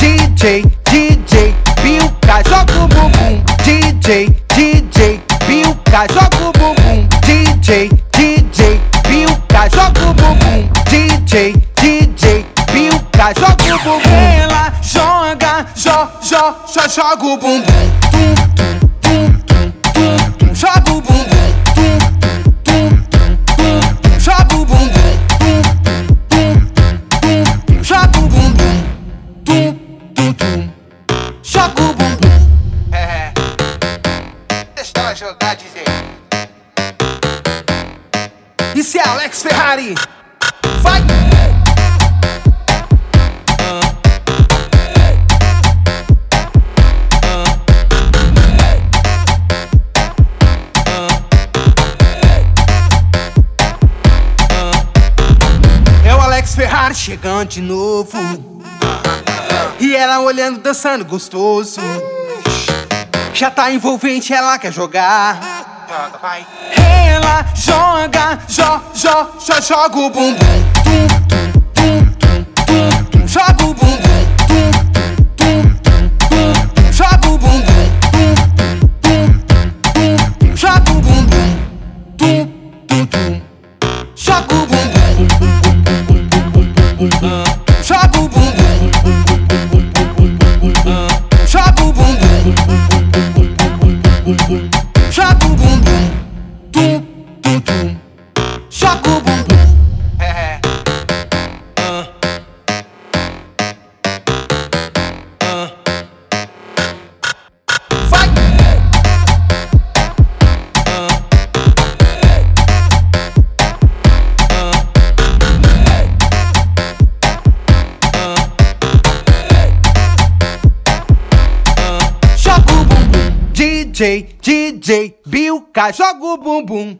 DJ, DJ, Bilka, joga o bumbum. DJ, DJ, Bilka, joga o bumbum. DJ, DJ, Bilka, joga o bumbum. DJ, DJ, Bilka, joga o bumbum. Ela joga, jo, jo, jo, joga o bumbum. Tum, tum, Tum, tum, joga o bumbum. É. Deixa ela jogar, DJ. Isso é Alex Ferrari. Vai! É o Alex Ferrari chegando de novo. E ela olhando, dançando gostoso. Já tá envolvente, ela quer jogar. Ela joga, jo, jo, jo, joga o bumbum. Joga o bumbum. Joga o bumbum. Joga o bumbum. Joga o bumbum. Joga o bumbum. DJ, DJ, Bilka, joga o bumbum.